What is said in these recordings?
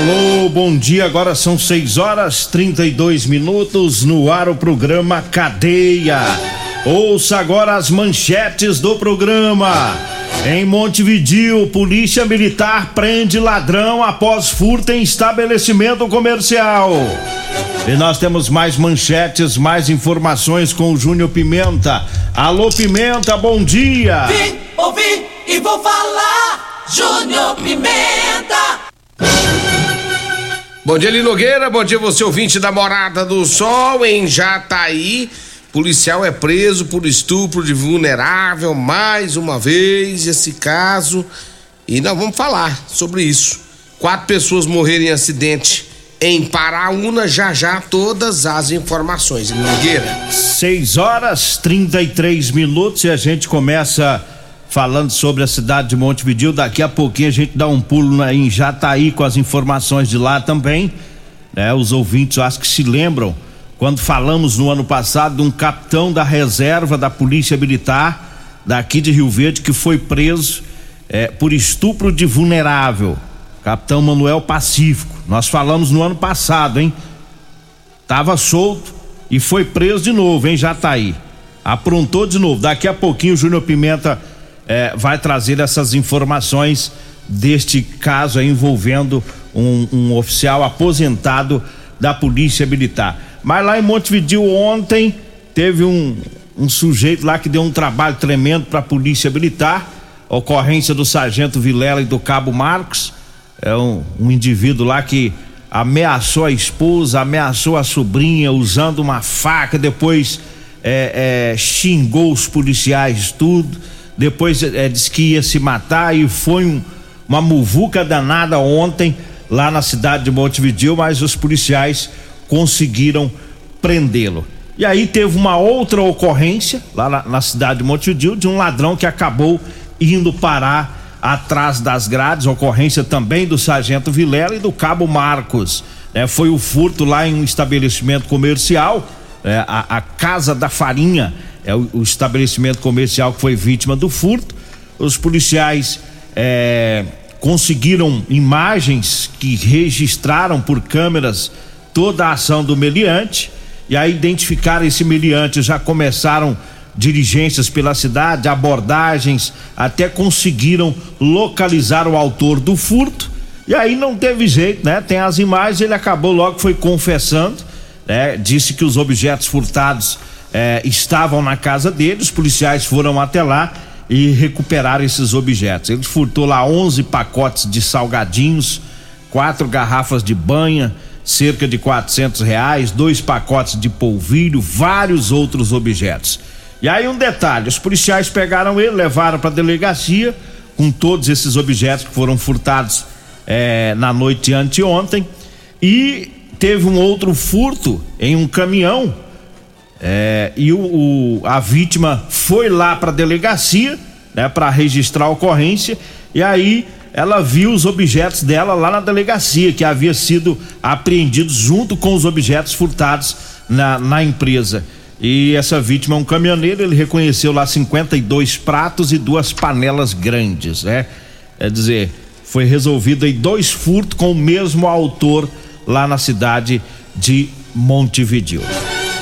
Alô, bom dia. Agora são 6 horas 32 minutos no ar o programa Cadeia. Ouça agora as manchetes do programa. Em Montevidil, polícia militar prende ladrão após furto em estabelecimento comercial. E nós temos mais manchetes, mais informações com o Júnior Pimenta. Alô, Pimenta, bom dia. Vim, ouvi e vou falar. Júnior Pimenta. Bom dia, Linogueira. Bom dia, você ouvinte da Morada do Sol em Jataí. Policial é preso por estupro de vulnerável mais uma vez esse caso e nós vamos falar sobre isso. Quatro pessoas morreram em acidente em Paraúna, já já todas as informações. Linogueira. 6 horas 33 minutos e a gente começa falando sobre a cidade de Montevideo. Daqui a pouquinho a gente dá um pulo na, em Jataí com as informações de lá também. Né? Os ouvintes eu acho que se lembram quando falamos no ano passado de um capitão da reserva da Polícia Militar daqui de Rio Verde que foi preso é, por estupro de vulnerável. Capitão Manuel Pacífico. Nós falamos no ano passado, hein? Tava solto e foi preso de novo, hein, Jataí. Aprontou de novo. Daqui a pouquinho o Júnior Pimenta é, vai trazer essas informações deste caso envolvendo um, um, oficial aposentado da Polícia Militar. Mas lá em Montevideo ontem teve um, um sujeito lá que deu um trabalho tremendo para a Polícia Militar, ocorrência do Sargento Vilela e do Cabo Marcos, é um, um indivíduo lá que ameaçou a esposa, ameaçou a sobrinha usando uma faca, depois é, é, xingou os policiais tudo depois é, disse que ia se matar e foi um, uma muvuca danada ontem lá na cidade de Montevideo, mas os policiais conseguiram prendê-lo. E aí teve uma outra ocorrência lá na, na, cidade de Montevideo de um ladrão que acabou indo parar atrás das grades, ocorrência também do sargento Vilela e do cabo Marcos. É, foi o furto lá em um estabelecimento comercial, é, a, a Casa da Farinha, é o, o, estabelecimento comercial que foi vítima do furto. Os policiais é, conseguiram imagens que registraram por câmeras toda a ação do meliante e aí identificaram esse meliante, já começaram diligências pela cidade, abordagens, até conseguiram localizar o autor do furto. E aí não teve jeito, né? Tem as imagens, ele acabou logo foi confessando, né? Disse que os objetos furtados eh, estavam na casa dele, os policiais foram até lá e recuperaram esses objetos. Ele furtou lá 11 pacotes de salgadinhos, quatro garrafas de banha, cerca de quatrocentos reais, dois pacotes de polvilho, vários outros objetos. E aí um detalhe, os policiais pegaram ele, levaram para a delegacia com todos esses objetos que foram furtados eh, na noite anteontem e teve um outro furto em um caminhão é, e o, o, a vítima foi lá para a delegacia, né, para registrar a ocorrência, e aí ela viu os objetos dela lá na delegacia, que havia sido apreendidos junto com os objetos furtados na, na empresa. E essa vítima é um caminhoneiro, ele reconheceu lá 52 pratos e duas panelas grandes, né? É dizer, foi resolvido aí dois furtos com o mesmo autor lá na cidade de Montevideo.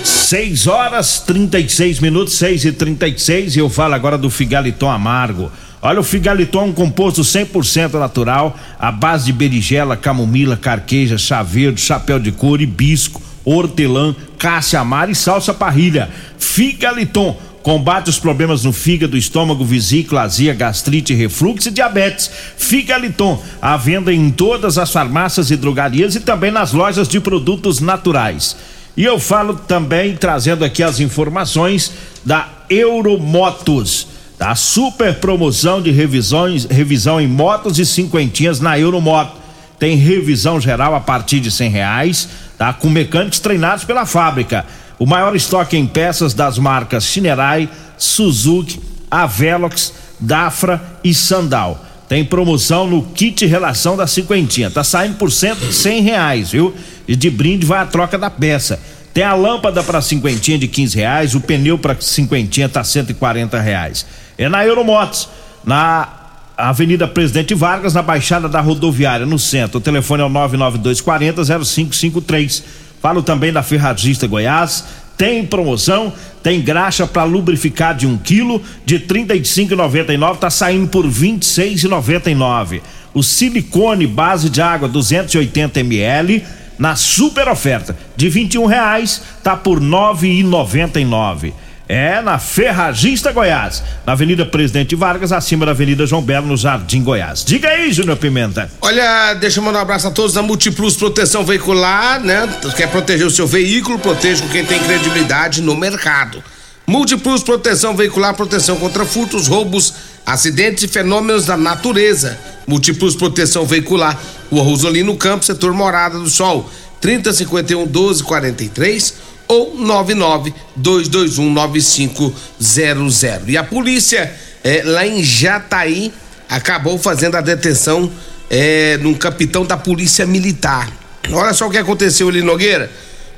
6 horas 36 minutos, 6 e 36 e eu falo agora do Figaliton Amargo. Olha, o Figaliton é um composto 100% natural, à base de berigela, camomila, carqueja, chá verde, chapéu de couro, hibisco, hortelã, cássia amara e salsa parrilha. Figaliton combate os problemas no fígado, estômago, vesícula, azia, gastrite, refluxo e diabetes. Figaliton, à venda em todas as farmácias e drogarias e também nas lojas de produtos naturais. E eu falo também, trazendo aqui as informações da Euromotos da super promoção de revisões, revisão em motos e cinquentinhas na Euromoto. Tem revisão geral a partir de cem reais, tá? Com mecânicos treinados pela fábrica. O maior estoque em peças das marcas Shinerai, Suzuki, Avelox, Dafra e Sandal. Tem promoção no kit relação da cinquentinha. Tá saindo por cento, cem reais, viu? E de brinde vai a troca da peça. Tem a lâmpada para cinquentinha de quinze reais, o pneu para cinquentinha tá cento e quarenta reais. É na Euromotos, na Avenida Presidente Vargas, na Baixada da Rodoviária, no centro. O telefone é o 99240 0553. Falo também da Ferragista Goiás tem promoção, tem graxa para lubrificar de 1 um quilo de 35,99 tá saindo por 26,99. O silicone base de água 280 ml na super oferta de 21 reais tá por 9,99. É na Ferragista Goiás, na Avenida Presidente Vargas, acima da Avenida João Belo, no Jardim Goiás. Diga aí, Júnior Pimenta. Olha, deixa eu mandar um abraço a todos da Multiplus Proteção Veicular, né? Quer proteger o seu veículo, proteja com quem tem credibilidade no mercado. Multiplus Proteção Veicular, proteção contra furtos, roubos, acidentes e fenômenos da natureza. Multiplus Proteção Veicular, Rua Rosolino Campos, setor Morada do Sol, 3051 1243 ou 992219500. E a polícia é, lá em Jataí acabou fazendo a detenção é, de um capitão da polícia militar. Olha só o que aconteceu ali, Nogueira.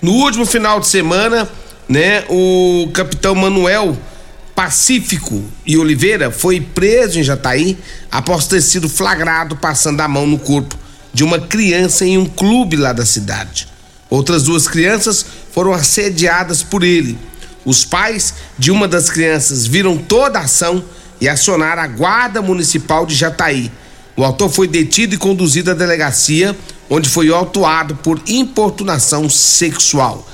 No último final de semana, né, o capitão Manuel Pacífico e Oliveira foi preso em Jataí após ter sido flagrado passando a mão no corpo de uma criança em um clube lá da cidade. Outras duas crianças foram assediadas por ele. Os pais de uma das crianças viram toda a ação e acionaram a Guarda Municipal de Jataí. O autor foi detido e conduzido à delegacia, onde foi autuado por importunação sexual.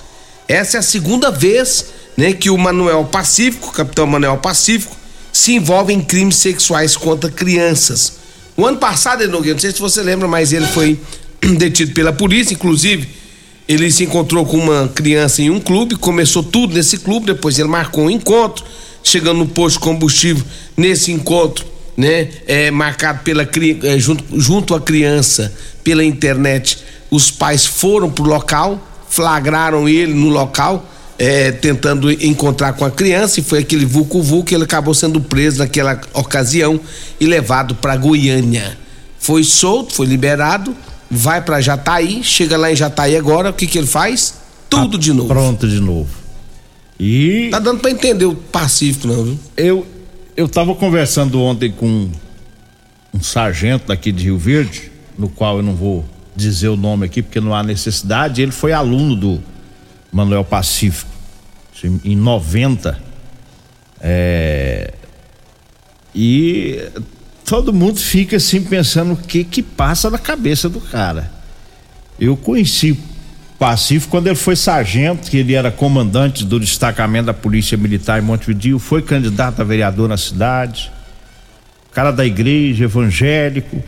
Essa é a segunda vez né, que o Manuel Pacífico, capitão Manuel Pacífico, se envolve em crimes sexuais contra crianças. O ano passado, não sei se você lembra, mas ele foi detido pela polícia, inclusive ele se encontrou com uma criança em um clube, começou tudo nesse clube, depois ele marcou um encontro, chegando no posto de combustível, nesse encontro, né, é, marcado pela é, junto, junto à criança pela internet, os pais foram pro local, flagraram ele no local, é, tentando encontrar com a criança, e foi aquele vulco vulco, ele acabou sendo preso naquela ocasião e levado para Goiânia. Foi solto, foi liberado, vai para Jataí, chega lá em Jataí agora, o que que ele faz? Tudo tá de novo. Pronto de novo. E tá dando para entender o Pacífico não, viu? Eu eu tava conversando ontem com um sargento daqui de Rio Verde, no qual eu não vou dizer o nome aqui porque não há necessidade, ele foi aluno do Manuel Pacífico em 90 é, e todo mundo fica assim pensando o que que passa na cabeça do cara. Eu conheci Pacífico quando ele foi sargento, que ele era comandante do destacamento da Polícia Militar em Montevideo, foi candidato a vereador na cidade, cara da igreja, evangélico.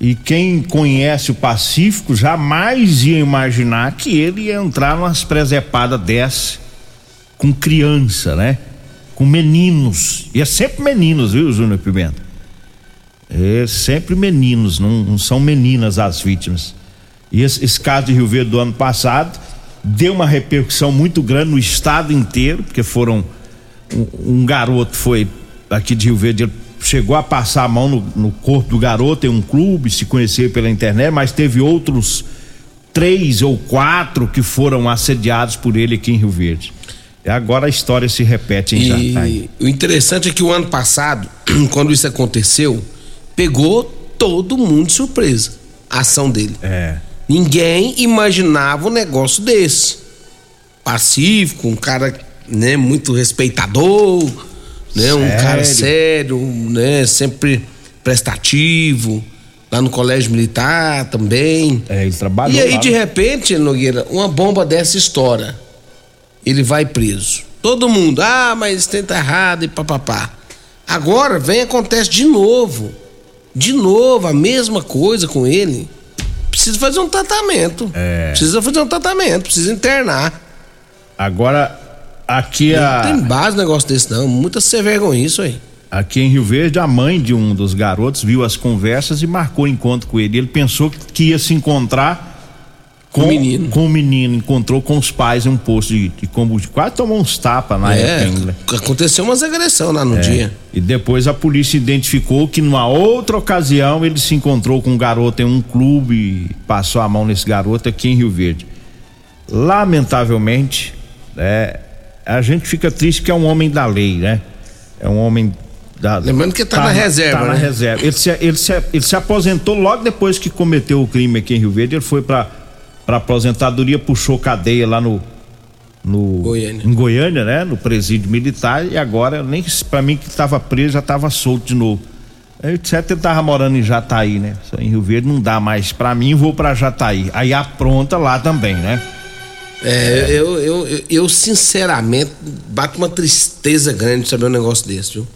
E quem conhece o Pacífico jamais ia imaginar que ele ia entrar numas presepadas dessa com criança, né? Com meninos. E é sempre meninos, viu, Júnior Pimenta? É sempre meninos, não, não são meninas as vítimas. E esse, esse, caso de Rio Verde do ano passado deu uma repercussão muito grande no estado inteiro, porque foram. Um, um garoto foi aqui de Rio Verde, ele chegou a passar a mão no, no corpo do garoto em um clube, se conhecer pela internet, mas teve outros três ou quatro que foram assediados por ele aqui em Rio Verde. E agora a história se repete em e Jataí. O interessante é que o ano passado, quando isso aconteceu, pegou todo mundo de surpresa a ação dele. É. Ninguém imaginava um negócio desse. Pacífico, um cara, né, muito respeitador, né? Um cara sério, né? Sempre prestativo. Lá no colégio militar também. É, ele trabalhou E aí, lá, de né? repente, Nogueira, uma bomba dessa estoura. Ele vai preso. Todo mundo, ah, mas tem tá errado e papapá. Agora vem e acontece de novo. De novo, a mesma coisa com ele. Precisa fazer um tratamento. É. Precisa fazer um tratamento, precisa internar. Agora, aqui, Não a, tem base negócio desse, não. Muita ser vergonha isso aí. aqui em Rio Verde, a mãe de um dos garotos viu as conversas e marcou encontro com ele. Ele pensou que ia se encontrar com, o menino. Com o menino, encontrou com os pais em um posto de, de combustível. Quase tomou uns tapas na é, época ainda. aconteceu umas agressões lá no É. dia. E depois a polícia identificou que numa outra ocasião ele se encontrou com um garoto em um clube e passou a mão nesse garoto aqui em Rio Verde. Lamentavelmente, né, a gente fica triste porque é um homem da lei, né? É um homem da. Lembrando que tá na reserva, Tá na né? reserva. Ele se, ele, se, ele se aposentou logo depois que cometeu o crime aqui em Rio Verde. Ele foi pra, pra aposentadoria, puxou cadeia lá no. No, Goiânia. Em Goiânia, né? No presídio militar. E agora, nem para mim que estava preso, já estava solto de novo. Aí, etc, ele tava morando em Jataí, né? Só Em Rio Verde não dá mais pra mim, vou pra Jataí. Aí apronta lá também, né? É, eu, eu, eu, eu, sinceramente bato uma tristeza grande saber um negócio desse, viu?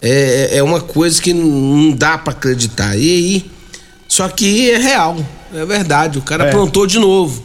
É, é- é uma coisa que não dá pra acreditar. E aí, só que é real, é verdade. O cara É. aprontou de novo.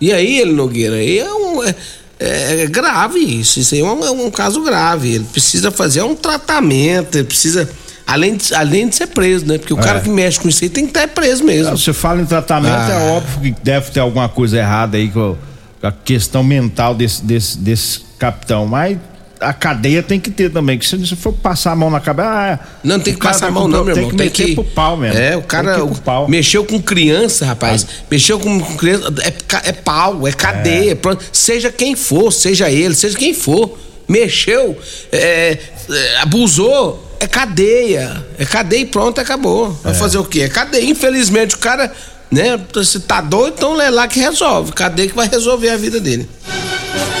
E aí, ele Nogueira, aí é, um, é, é grave isso. Isso aí é um, é um caso grave. Ele precisa fazer um tratamento, ele precisa. Além de, além de ser preso, né? Porque o cara que mexe com isso aí tem que estar preso mesmo. Você fala em tratamento, Ah. é óbvio que deve ter alguma coisa errada aí com com a questão mental desse, desse, desse capitão. Mas a cadeia tem que ter também. Que se você for passar a mão na cabeça. Ah, Não tem o que passar tá a mão, com- não, meu irmão. Tem Tem que meter que. pro pau mesmo. É, o Tem cara pau. mexeu com criança, rapaz. Mexeu com, criança. É, é pau, é cadeia. pronto. Seja quem for, seja ele, seja quem for. Mexeu, é, é, abusou, é cadeia. É cadeia e pronto, acabou. Vai fazer o quê? É cadeia. Infelizmente, o cara, né? Se tá doido, então é lá que resolve. Cadeia que vai resolver a vida dele.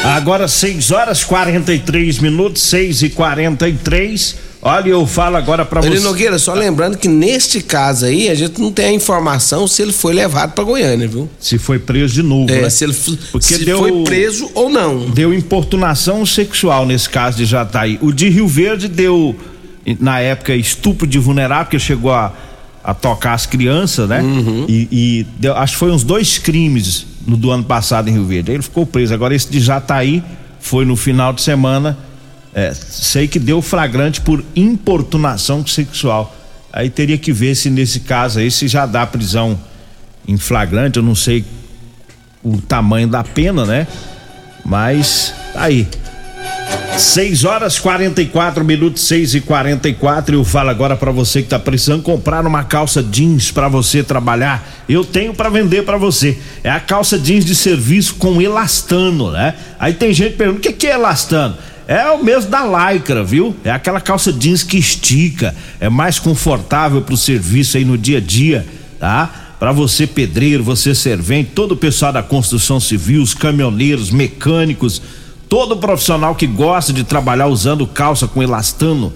Agora 6 horas 43 minutos, 6 e 43 Olha, eu falo agora pra Ele você. Nogueira, só lembrando que neste caso aí, a gente não tem a informação se ele foi levado pra Goiânia, viu? Se foi preso de novo, É, né? se ele Porque se deu- foi preso ou não. Deu importunação sexual nesse caso de Jataí. O de Rio Verde deu, na época, estupro de vulnerável, porque chegou a, a tocar as crianças, né? Uhum. E, e deu- acho que foi uns dois crimes no do ano passado em Rio Verde. Aí ele ficou preso. Agora esse de Jataí foi no final de semana. é, sei que deu flagrante por importunação sexual. Aí teria que ver se nesse caso aí se já dá prisão em flagrante. Eu não sei o tamanho da pena, né? Mas tá aí. 6 horas 44 minutos, 6 e 44 Eu falo agora pra você que tá precisando comprar uma calça jeans pra você trabalhar. Eu tenho pra vender pra você. É a calça jeans de serviço com elastano, né? Aí tem gente perguntando: o que, que é elastano? É o mesmo da lycra, viu? É aquela calça jeans que estica, é mais confortável pro serviço aí no dia a dia, tá? Para você pedreiro, você servente, todo o pessoal da construção civil, os caminhoneiros, mecânicos, todo profissional que gosta de trabalhar usando calça com elastano,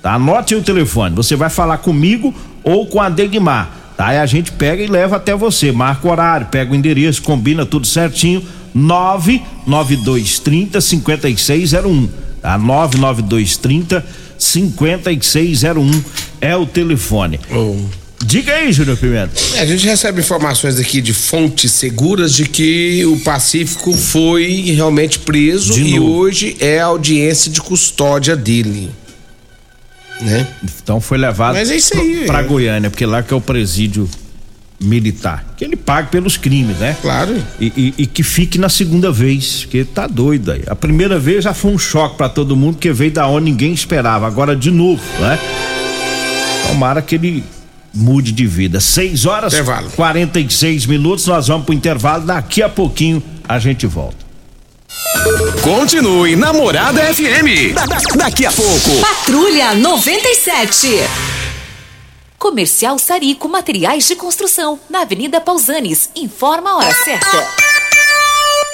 tá? Anote o telefone, você vai falar comigo ou com a Degmar, tá? Aí a gente pega e leva até você, marca o horário, pega o endereço, combina tudo certinho, 99230 5601, tá? 99230 5601 é o telefone. Diga aí, Júnior Pimenta. É, a gente recebe informações aqui de fontes seguras de que o Pacífico foi realmente preso e hoje é a audiência de custódia dele. Né? Então foi levado Mas é isso aí, pra é. Goiânia, porque lá que é o presídio militar. Que ele pague pelos crimes, né? Claro. E, e- e que fique na segunda vez, porque tá doido aí. A primeira vez já foi um choque pra todo mundo, porque veio da onde ninguém esperava. Agora de novo, né? Tomara que ele mude de vida. 6 horas Intervalo. 46 minutos, nós vamos pro intervalo. Daqui a pouquinho a gente volta. Continue Namorada FM. Da- da- daqui a pouco. Patrulha 97. Comercial Sarico Materiais de Construção, na Avenida Pausanes. Informa a hora certa.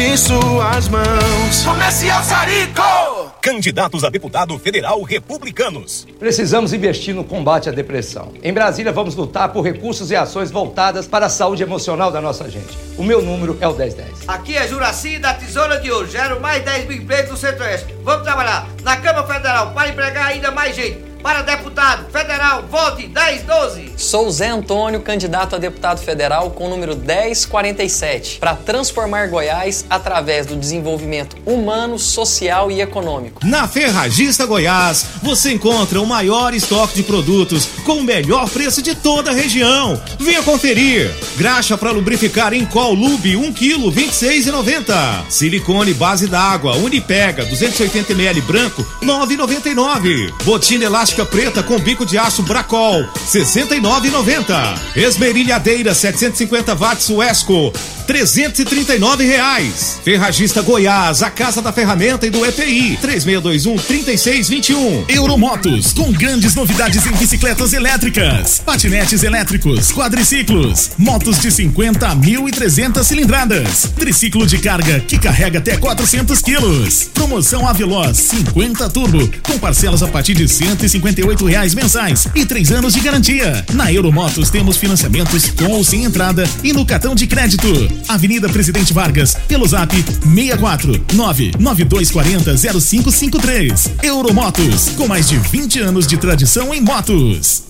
de suas mãos. Comercial Sarico. Candidatos a deputado federal republicanos. Precisamos investir no combate à depressão. Em Brasília, vamos lutar por recursos e ações voltadas para a saúde emocional da nossa gente. O meu número é o 1010. Aqui é Juraci da Tesoura de Ouro. Gero mais 10 mil empregos no Centro-Oeste. Vamos trabalhar na Câmara Federal para empregar ainda mais gente. Para deputado federal, vote 1012. Sou Zé Antônio, candidato a deputado federal com o número 1047, para transformar Goiás através do desenvolvimento humano, social e econômico. Na Ferragista Goiás, você encontra o maior estoque de produtos com o melhor preço de toda a região. Venha conferir. Graxa para lubrificar em Col Lube 1 kg 26,90. Silicone base d'água Unipega 280 ml branco 9,99. Botina elástica preta com bico de aço Bracol 69,90. Esmerilhadeira 750 watts Uesco 339 reais. Ferragista Goiás, a casa da ferramenta e do EPI 3621 3621. Euromotos com grandes novidades em bicicletas elétricas, patinetes elétricos, quadriciclos, motos de 50 a 1.300 cilindradas, triciclo de carga que carrega até 400 quilos. Promoção Aveloz 50 Turbo com parcelas a partir de 158 reais mensais e três anos de garantia. Na Euromotos temos financiamentos com ou sem entrada e no cartão de crédito. Avenida Presidente Vargas, pelo zap 64 99240 0553. Euromotos, com mais de 20 anos de tradição em motos.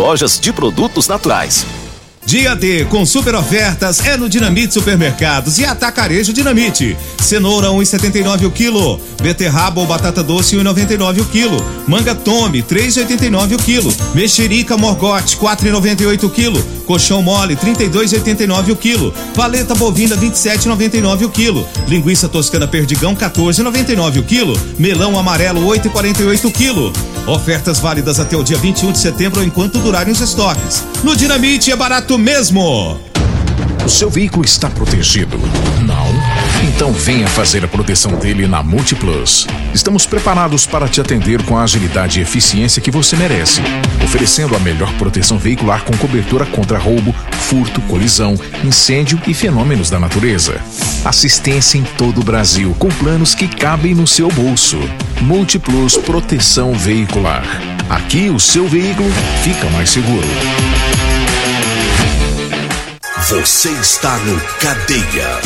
lojas de produtos naturais. Dia D com super ofertas é no Dinamite Supermercados e Atacarejo Dinamite. Cenoura 1,79 o quilo, beterraba ou batata doce 1,99 o quilo, manga tome 3,89 o quilo, mexerica morgote 4,98 o quilo, colchão mole 32,89 o quilo, paleta bovina 27,99 o quilo, linguiça toscana perdigão 14,99 o quilo, melão amarelo 8,48 o quilo. Ofertas válidas até o dia 21 de setembro enquanto durarem os estoques. No Dinamite é barato mesmo. O seu veículo está protegido? Não? Então venha fazer a proteção dele na Multiplus. Estamos preparados para te atender com a agilidade e eficiência que você merece, oferecendo a melhor proteção veicular com cobertura contra roubo, furto, colisão, incêndio e fenômenos da natureza. Assistência em todo o Brasil, com planos que cabem no seu bolso. Múltiplos Proteção Veicular. Aqui o seu veículo fica mais seguro. Você está no Cadeia.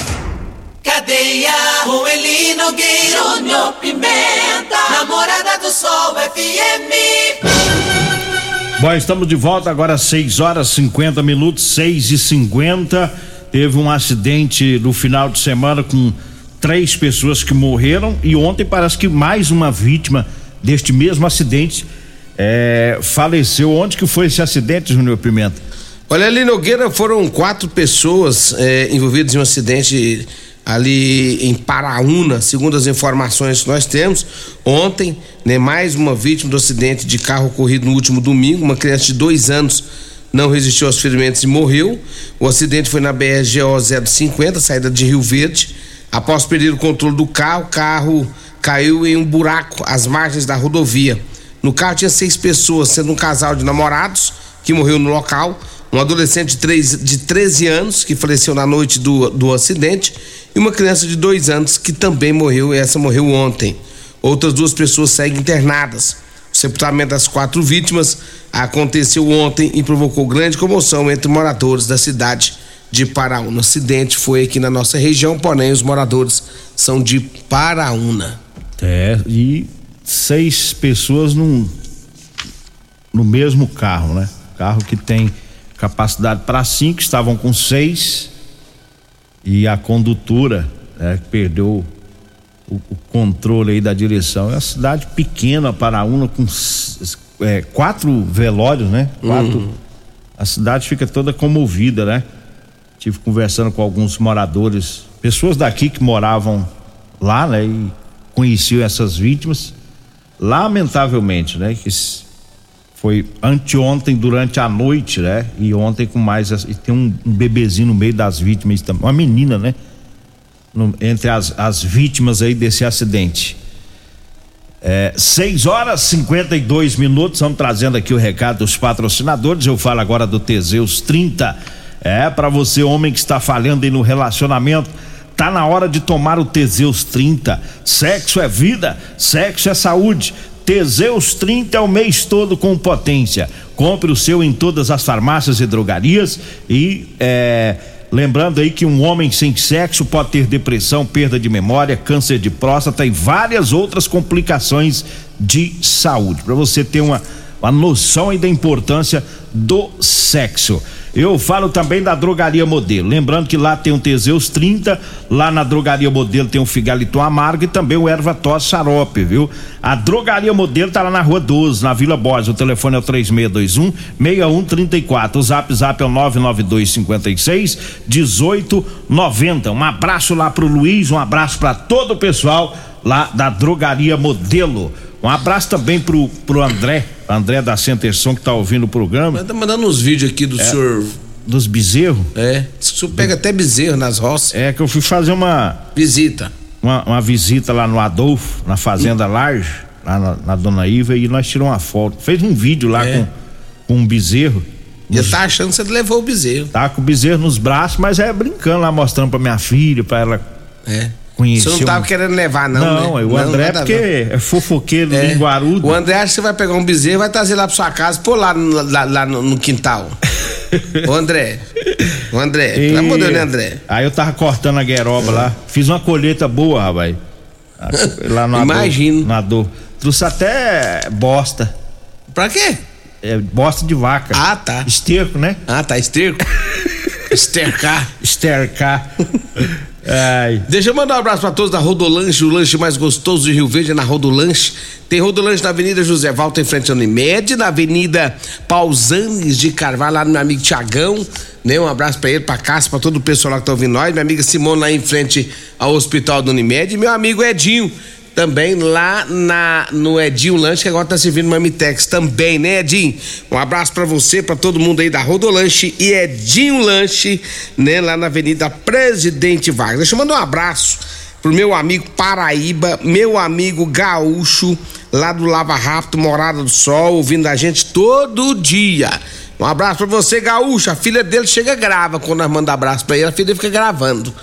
Cadeia, Rueli Nogueira, Pimenta, Namorada do Sol FM. Bom, estamos de volta agora às 6 horas 50 minutos, 6 e 50 Teve um acidente no final de semana com três pessoas que morreram e ontem parece que mais uma vítima deste mesmo acidente é, faleceu. Onde que foi esse acidente, Júnior Pimenta? Olha, ali Nogueira foram quatro pessoas é, envolvidas em um acidente ali em Paraúna, segundo as informações que nós temos. Ontem, né, mais uma vítima do acidente de carro ocorrido no último domingo, uma criança de dois anos não resistiu aos ferimentos e morreu. O acidente foi na BRGO 050, saída de Rio Verde. Após perder o controle do carro, o carro caiu em um buraco às margens da rodovia. No carro tinha seis pessoas, sendo um casal de namorados que morreu no local um adolescente de, 3, de 13 anos que faleceu na noite do, do acidente e uma criança de 2 anos que também morreu, essa morreu ontem. Outras duas pessoas seguem internadas. O sepultamento das quatro vítimas aconteceu ontem e provocou grande comoção entre moradores da cidade de Paraúna. O acidente foi aqui na nossa região, porém os moradores são de Paraúna. É, e seis pessoas num, no mesmo carro, né? Carro que tem capacidade para cinco, estavam com seis e a condutora né, perdeu o, o, controle aí da direção. É uma cidade pequena, Paraúna, com é, quatro velórios, né? Quatro. Uhum. A cidade fica toda comovida, né? Tive conversando com alguns moradores, pessoas daqui que moravam lá, né? E conheciam essas vítimas. Lamentavelmente, né? Que foi anteontem durante a noite, né? E ontem com mais e tem um, um bebezinho no meio das vítimas uma menina, né? No, entre as, as vítimas aí desse acidente. É, 6 horas 52 minutos, estamos trazendo aqui o recado dos patrocinadores. Eu falo agora do Teseus 30. É, para você, homem que está falhando aí no relacionamento, tá na hora de tomar o Teseus 30. Sexo é vida, sexo é saúde. Teseus 30 é o mês todo com potência. Compre o seu em todas as farmácias e drogarias e é Lembrando aí que um homem sem sexo pode ter depressão, perda de memória, câncer de próstata e várias outras complicações de saúde. Para você ter uma, uma noção aí da importância do sexo. Eu falo também da Drogaria Modelo. Lembrando que lá tem o Teseus 30, lá na Drogaria Modelo tem o Figalito Amargo e também o Erva Tos Xarope, viu? A Drogaria Modelo tá lá na Rua 12, na Vila Borges. O telefone é o 3621 6134. O Zap Zap é o 992 56 1890. Um abraço lá pro Luiz, um abraço para todo o pessoal lá da Drogaria Modelo. Um abraço também pro, pro André, André da Centerson que tá ouvindo o programa. Tá mandando uns vídeos aqui do é, senhor. Dos bezerros? É. O senhor pega Do... até bezerro nas roças. É que eu fui fazer uma. Visita. Uma, uma visita lá no Adolfo, na Fazenda hum. Large, lá na, na, Dona Iva, e nós tiramos uma foto. Fez um vídeo lá é. com, com um bezerro. E nos... tá achando que você levou o bezerro. Tá com o bezerro nos braços, mas é brincando lá, mostrando pra minha filha, pra ela. É conheceu. Você não tava querendo levar, não. Não, né? o André, não, porque é fofoqueiro, é. linguarudo. O André acha que você vai pegar um bezerro e vai trazer lá pra sua casa, pôr lá, no, lá, lá no, no quintal. o André. O André, e... pelo amor de Deus, né, André? Aí eu tava cortando a gueroba é. lá. Fiz uma colheita boa, rapaz. Lá no Imagino. Na dor. Trouxe até bosta. Pra quê? É, bosta de vaca. Ah, tá. Esterco, né? Ah, tá, esterco. Estercar. Estercar. Ai. Deixa eu mandar um abraço para todos da Rodolanche, o lanche mais gostoso de Rio Verde na Rodolanche. Tem Rodolanche na Avenida José Walter, em frente ao Unimed, na Avenida Pausanes de Carvalho, lá no meu amigo Tiagão. Né? Um abraço para ele, para Cássio, para todo o pessoal que tá ouvindo nós. Minha amiga Simone lá em frente ao Hospital do Unimed. E meu amigo Edinho também lá na no Edinho Lanche, que agora tá servindo Mamitex também, né, Edinho? Um abraço para você, para todo mundo aí da Rodolanche e Edinho Lanche, né, lá na Avenida Presidente Vargas. Deixa eu mandar um abraço pro meu amigo Paraíba, meu amigo Gaúcho, lá do Lava Rápido, Morada do Sol, ouvindo a gente todo dia. Um abraço pra você, Gaúcho. A filha dele chega grava quando nós mandamos abraço pra ele, a filha dele fica gravando.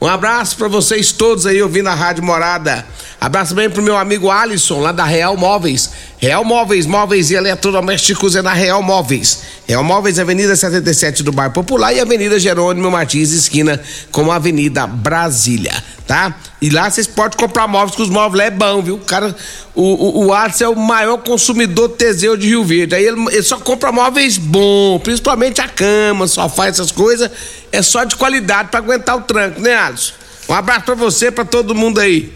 Um abraço para vocês todos aí ouvindo a Rádio Morada. Abraço também pro meu amigo Alisson, lá da Real Móveis. Real Móveis, móveis e eletrodomésticos é na Real Móveis. Real Móveis, Avenida 77 do Bairro Popular e Avenida Jerônimo Martins, esquina com a Avenida Brasília, tá? E lá vocês podem comprar móveis, que os móveis é bom, viu? O cara, o, o, o Alisson é o maior consumidor Teseu de Rio Verde. Aí ele, ele só compra móveis bons, principalmente a cama, sofá, essas coisas. É só de qualidade para aguentar o tranco, né, Alisson? Um abraço para você, para todo mundo aí.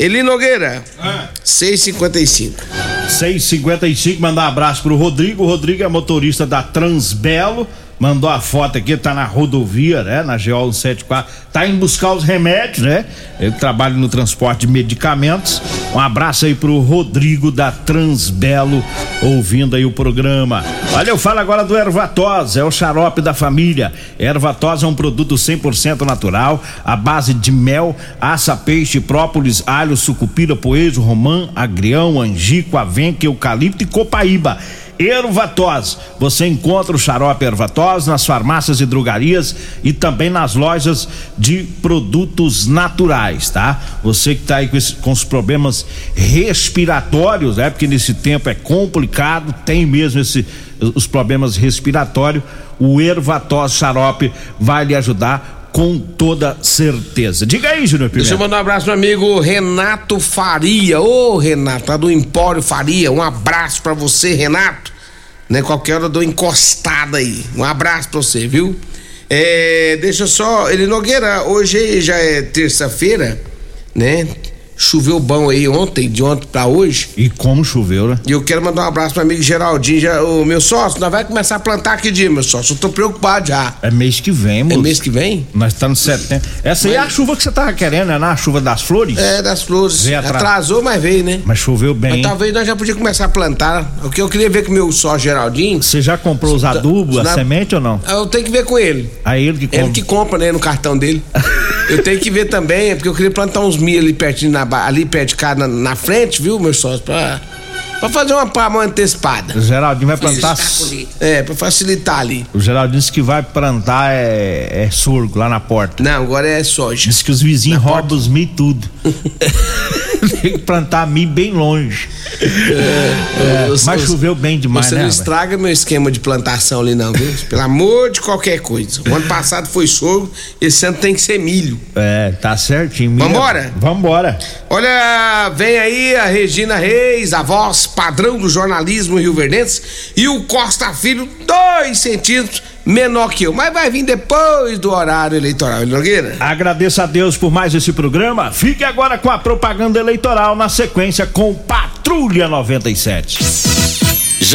Eli Nogueira, ah. 655. 655, mandar um abraço pro Rodrigo. O Rodrigo é motorista da Transbelo mandou a foto aqui, tá na rodovia, né? Na GO 174, tá indo buscar os remédios, né? Ele trabalha no transporte de medicamentos. Um abraço aí pro Rodrigo da Transbelo, ouvindo aí o programa. Olha, eu falo agora do Ervatos, é o xarope da família. Ervatos é um produto 100% natural, à base de mel, aça, peixe, própolis, alho, sucupira, poejo, romã, agrião, angico, avenca, eucalipto e copaíba Ervatós. Você encontra o xarope Ervatós nas farmácias e drogarias e também nas lojas de produtos naturais, tá? Você que tá aí com, esse, com os problemas respiratórios, né? Porque nesse tempo é complicado, tem mesmo esse, os problemas respiratórios, o Ervatós xarope vai lhe ajudar com toda certeza. Diga aí, Júnior Pimenta. Deixa eu mandar um abraço meu amigo Renato Faria. Ô, Renato, lá do Empório Faria. Um abraço pra você, Renato. Né, qualquer hora eu dou encostada aí. Um abraço pra você, viu? É, deixa só. Ele Nogueira, hoje já é terça-feira, né? Choveu bom aí ontem, de ontem pra hoje. E como choveu, né? E eu quero mandar um abraço pro amigo Geraldinho. Já, o meu sócio, nós vai começar a plantar que dia, meu sócio? Eu tô preocupado já. É mês que vem, moço. É mês que vem? Nós estamos no setembro. Essa aí é a chuva que você tava querendo, né? Na chuva das flores? É, das flores. Veio atra- Atrasou, mas veio, né? Mas choveu bem. Mas talvez nós já podíamos começar a plantar. O que eu queria ver com o meu sócio Geraldinho. Você já comprou os adubos, a Na- semente ou não? Eu tenho que ver com ele. Aí ele que compra. Ele que compra, né, no cartão dele. eu tenho que ver também, é porque eu queria plantar uns milho ali pertinho, na, ali perto de casa, na, na frente, viu, meu sócio? Pra, pra fazer uma palma antecipada. O Geraldinho vai plantar. É, pra facilitar ali. O Geraldinho disse que vai plantar é, é sorgo lá na porta. Não, agora é soja. Diz que os vizinhos roubam os milho tudo. Tem que plantar milho bem longe. É, Os- mas os- choveu bem demais, Você né? não rapaz? estraga meu esquema de plantação ali, não, viu? Pelo amor de qualquer coisa. O ano passado foi sorgo, esse ano tem que ser milho. É, tá certinho. milho- Vambora? Vambora. Olha, vem aí a Regina Reis, a voz padrão do jornalismo rio-verdense, e o Costa Filho, dois centímetros menor que eu, mas vai vir depois do horário eleitoral, Ele Nogueira. Agradeço a Deus por mais esse programa. Fique agora com a propaganda eleitoral na sequência com Patrulha 97.